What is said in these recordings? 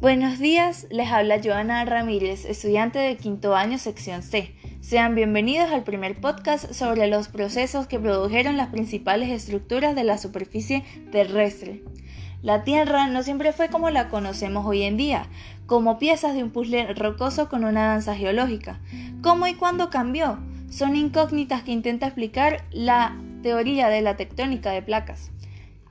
Buenos días, les habla Joana Ramírez, estudiante de quinto año sección C. Sean bienvenidos al primer podcast sobre los procesos que produjeron las principales estructuras de la superficie terrestre. La Tierra no siempre fue como la conocemos hoy en día, como piezas de un puzzle rocoso con una danza geológica. ¿Cómo y cuándo cambió? Son incógnitas que intenta explicar la teoría de la tectónica de placas.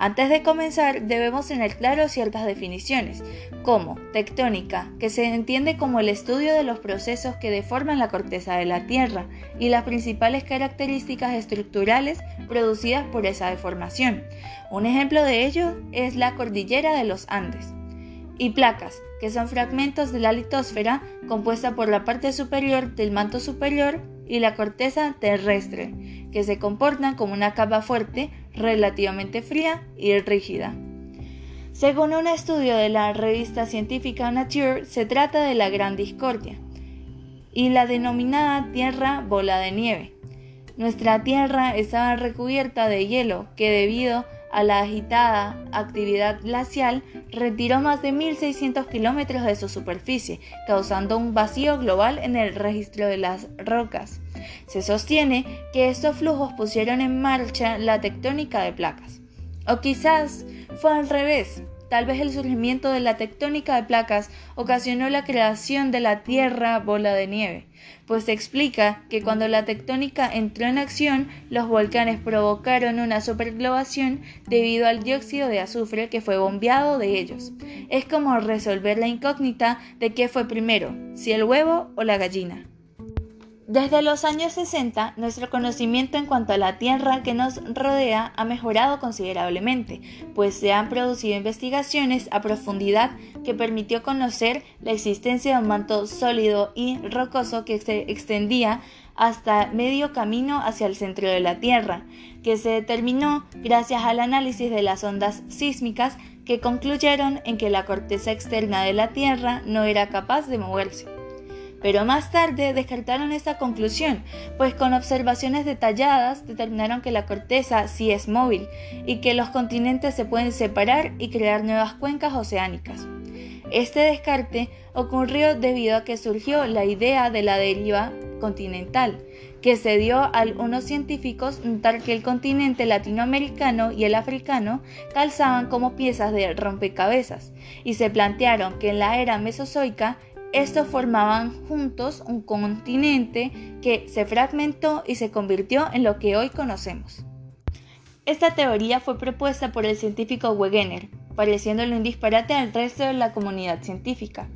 Antes de comenzar, debemos tener claro ciertas definiciones, como tectónica, que se entiende como el estudio de los procesos que deforman la corteza de la Tierra y las principales características estructurales producidas por esa deformación. Un ejemplo de ello es la cordillera de los Andes. Y placas, que son fragmentos de la litosfera compuesta por la parte superior del manto superior y la corteza terrestre, que se comportan como una capa fuerte, relativamente fría y rígida. Según un estudio de la revista científica Nature, se trata de la Gran Discordia y la denominada Tierra Bola de Nieve. Nuestra Tierra estaba recubierta de hielo que debido a la agitada actividad glacial, retiró más de 1.600 kilómetros de su superficie, causando un vacío global en el registro de las rocas. Se sostiene que estos flujos pusieron en marcha la tectónica de placas. O quizás fue al revés. Tal vez el surgimiento de la tectónica de placas ocasionó la creación de la Tierra bola de nieve, pues se explica que cuando la tectónica entró en acción, los volcanes provocaron una superglobación debido al dióxido de azufre que fue bombeado de ellos. Es como resolver la incógnita de qué fue primero, si el huevo o la gallina. Desde los años 60, nuestro conocimiento en cuanto a la Tierra que nos rodea ha mejorado considerablemente, pues se han producido investigaciones a profundidad que permitió conocer la existencia de un manto sólido y rocoso que se extendía hasta medio camino hacia el centro de la Tierra, que se determinó gracias al análisis de las ondas sísmicas que concluyeron en que la corteza externa de la Tierra no era capaz de moverse pero más tarde descartaron esta conclusión, pues con observaciones detalladas determinaron que la corteza sí es móvil y que los continentes se pueden separar y crear nuevas cuencas oceánicas. Este descarte ocurrió debido a que surgió la idea de la deriva continental, que se dio a algunos científicos notar que el continente latinoamericano y el africano calzaban como piezas de rompecabezas, y se plantearon que en la era mesozoica estos formaban juntos un continente que se fragmentó y se convirtió en lo que hoy conocemos. Esta teoría fue propuesta por el científico Wegener, pareciéndole un disparate al resto de la comunidad científica,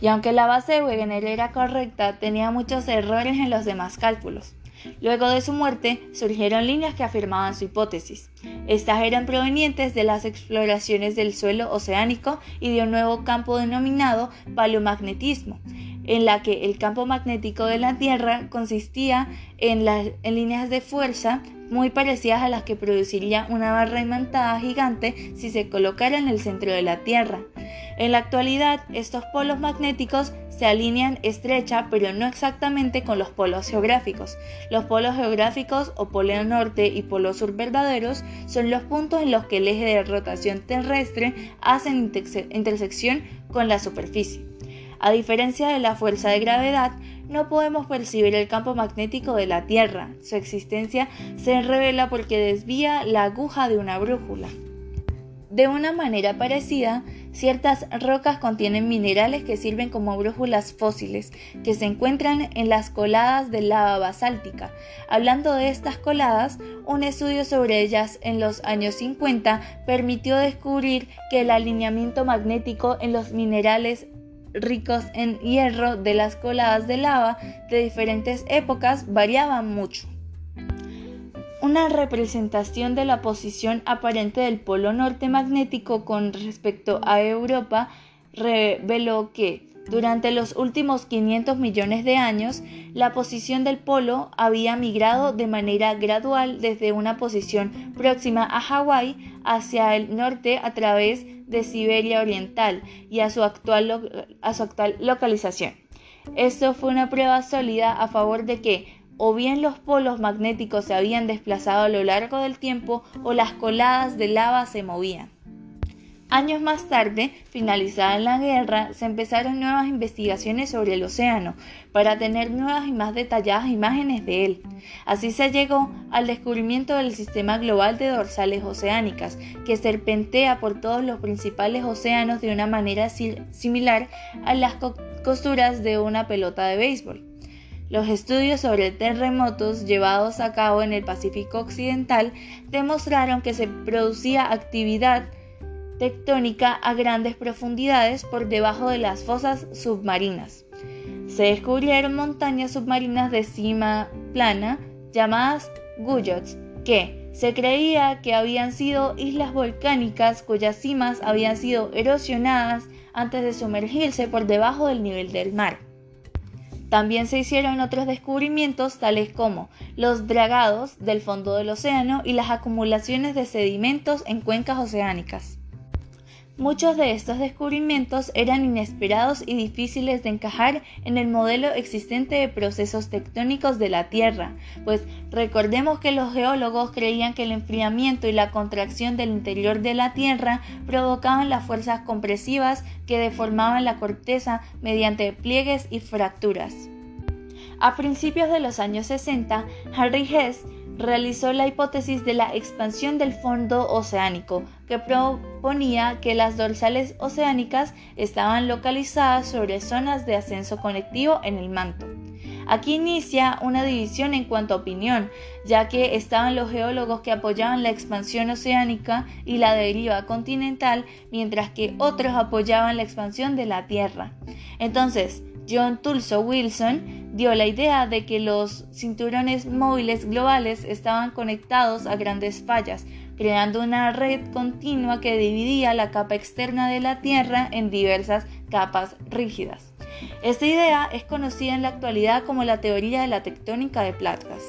y aunque la base de Wegener era correcta, tenía muchos errores en los demás cálculos. Luego de su muerte, surgieron líneas que afirmaban su hipótesis. Estas eran provenientes de las exploraciones del suelo oceánico y de un nuevo campo denominado paleomagnetismo, en la que el campo magnético de la Tierra consistía en, líneas de fuerza muy parecidas a las que produciría una barra imantada gigante si se colocara en el centro de la Tierra. En la actualidad, estos polos magnéticos se alinean estrecha pero no exactamente con los polos geográficos. Los polos geográficos o polo norte y polo sur verdaderos son los puntos en los que el eje de rotación terrestre hace intersección con la superficie. A diferencia de la fuerza de gravedad, no podemos percibir el campo magnético de la Tierra. Su existencia se revela porque desvía la aguja de una brújula. De una manera parecida, ciertas rocas contienen minerales que sirven como brújulas fósiles, que se encuentran en las coladas de lava basáltica. Hablando de estas coladas, un estudio sobre ellas en los años 50 permitió descubrir que el alineamiento magnético en los minerales ricos en hierro de las coladas de lava de diferentes épocas variaban mucho. Una representación de la posición aparente del polo norte magnético con respecto a Europa reveló que durante los últimos 500 millones de años, la posición del polo había migrado de manera gradual desde una posición próxima a Hawái hacia el norte a través de Siberia Oriental y a su actual, a su actual localización. Esto fue una prueba sólida a favor de que o bien los polos magnéticos se habían desplazado a lo largo del tiempo o las coladas de lava se movían. Años más tarde, finalizada la guerra, se empezaron nuevas investigaciones sobre el océano para tener nuevas y más detalladas imágenes de él. Así se llegó al descubrimiento del sistema global de dorsales oceánicas, que serpentea por todos los principales océanos de una manera similar a las costuras de una pelota de béisbol. Los estudios sobre terremotos llevados a cabo en el Pacífico Occidental demostraron que se producía actividad tectónica a grandes profundidades por debajo de las fosas submarinas. Se descubrieron montañas submarinas de cima plana llamadas Guyots, que se creía que habían sido islas volcánicas cuyas cimas habían sido erosionadas antes de sumergirse por debajo del nivel del mar. También se hicieron otros descubrimientos tales como los dragados del fondo del océano y las acumulaciones de sedimentos en cuencas oceánicas. Muchos de estos descubrimientos eran inesperados y difíciles de encajar en el modelo existente de procesos tectónicos de la Tierra, pues recordemos que los geólogos creían que el enfriamiento y la contracción del interior de la Tierra provocaban las fuerzas compresivas que deformaban la corteza mediante pliegues y fracturas. A principios de los años 60, Harry Hess realizó la hipótesis de la expansión del fondo oceánico, que proponía que las dorsales oceánicas estaban localizadas sobre zonas de ascenso conectivo en el manto. Aquí inicia una división en cuanto a opinión, ya que estaban los geólogos que apoyaban la expansión oceánica y la deriva continental, mientras que otros apoyaban la expansión de la Tierra. Entonces, John Tulso Wilson dio la idea de que los cinturones móviles globales estaban conectados a grandes fallas, creando una red continua que dividía la capa externa de la Tierra en diversas capas rígidas. Esta idea es conocida en la actualidad como la teoría de la tectónica de placas.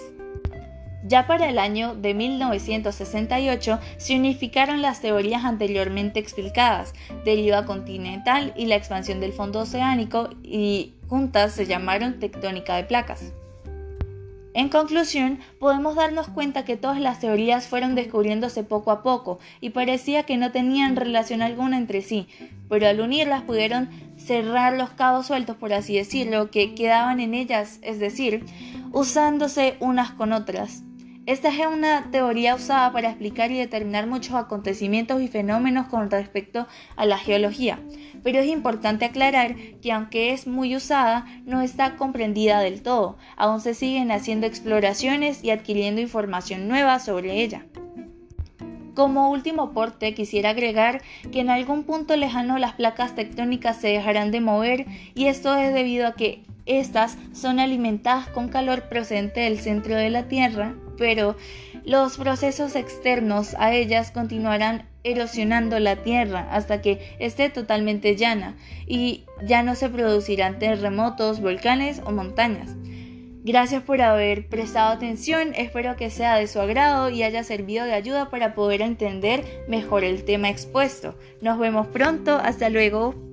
Ya para el año de 1968 se unificaron las teorías anteriormente explicadas, deriva continental y la expansión del fondo oceánico y juntas se llamaron tectónica de placas. En conclusión, podemos darnos cuenta que todas las teorías fueron descubriéndose poco a poco y parecía que no tenían relación alguna entre sí, pero al unirlas pudieron cerrar los cabos sueltos, por así decirlo, que quedaban en ellas, es decir, usándose unas con otras. Esta es una teoría usada para explicar y determinar muchos acontecimientos y fenómenos con respecto a la geología, pero es importante aclarar que aunque es muy usada, no está comprendida del todo, aún se siguen haciendo exploraciones y adquiriendo información nueva sobre ella. Como último aporte quisiera agregar que en algún punto lejano las placas tectónicas se dejarán de mover y esto es debido a que estas son alimentadas con calor procedente del centro de la Tierra pero los procesos externos a ellas continuarán erosionando la tierra hasta que esté totalmente llana y ya no se producirán terremotos, volcanes o montañas. Gracias por haber prestado atención, espero que sea de su agrado y haya servido de ayuda para poder entender mejor el tema expuesto. Nos vemos pronto, hasta luego.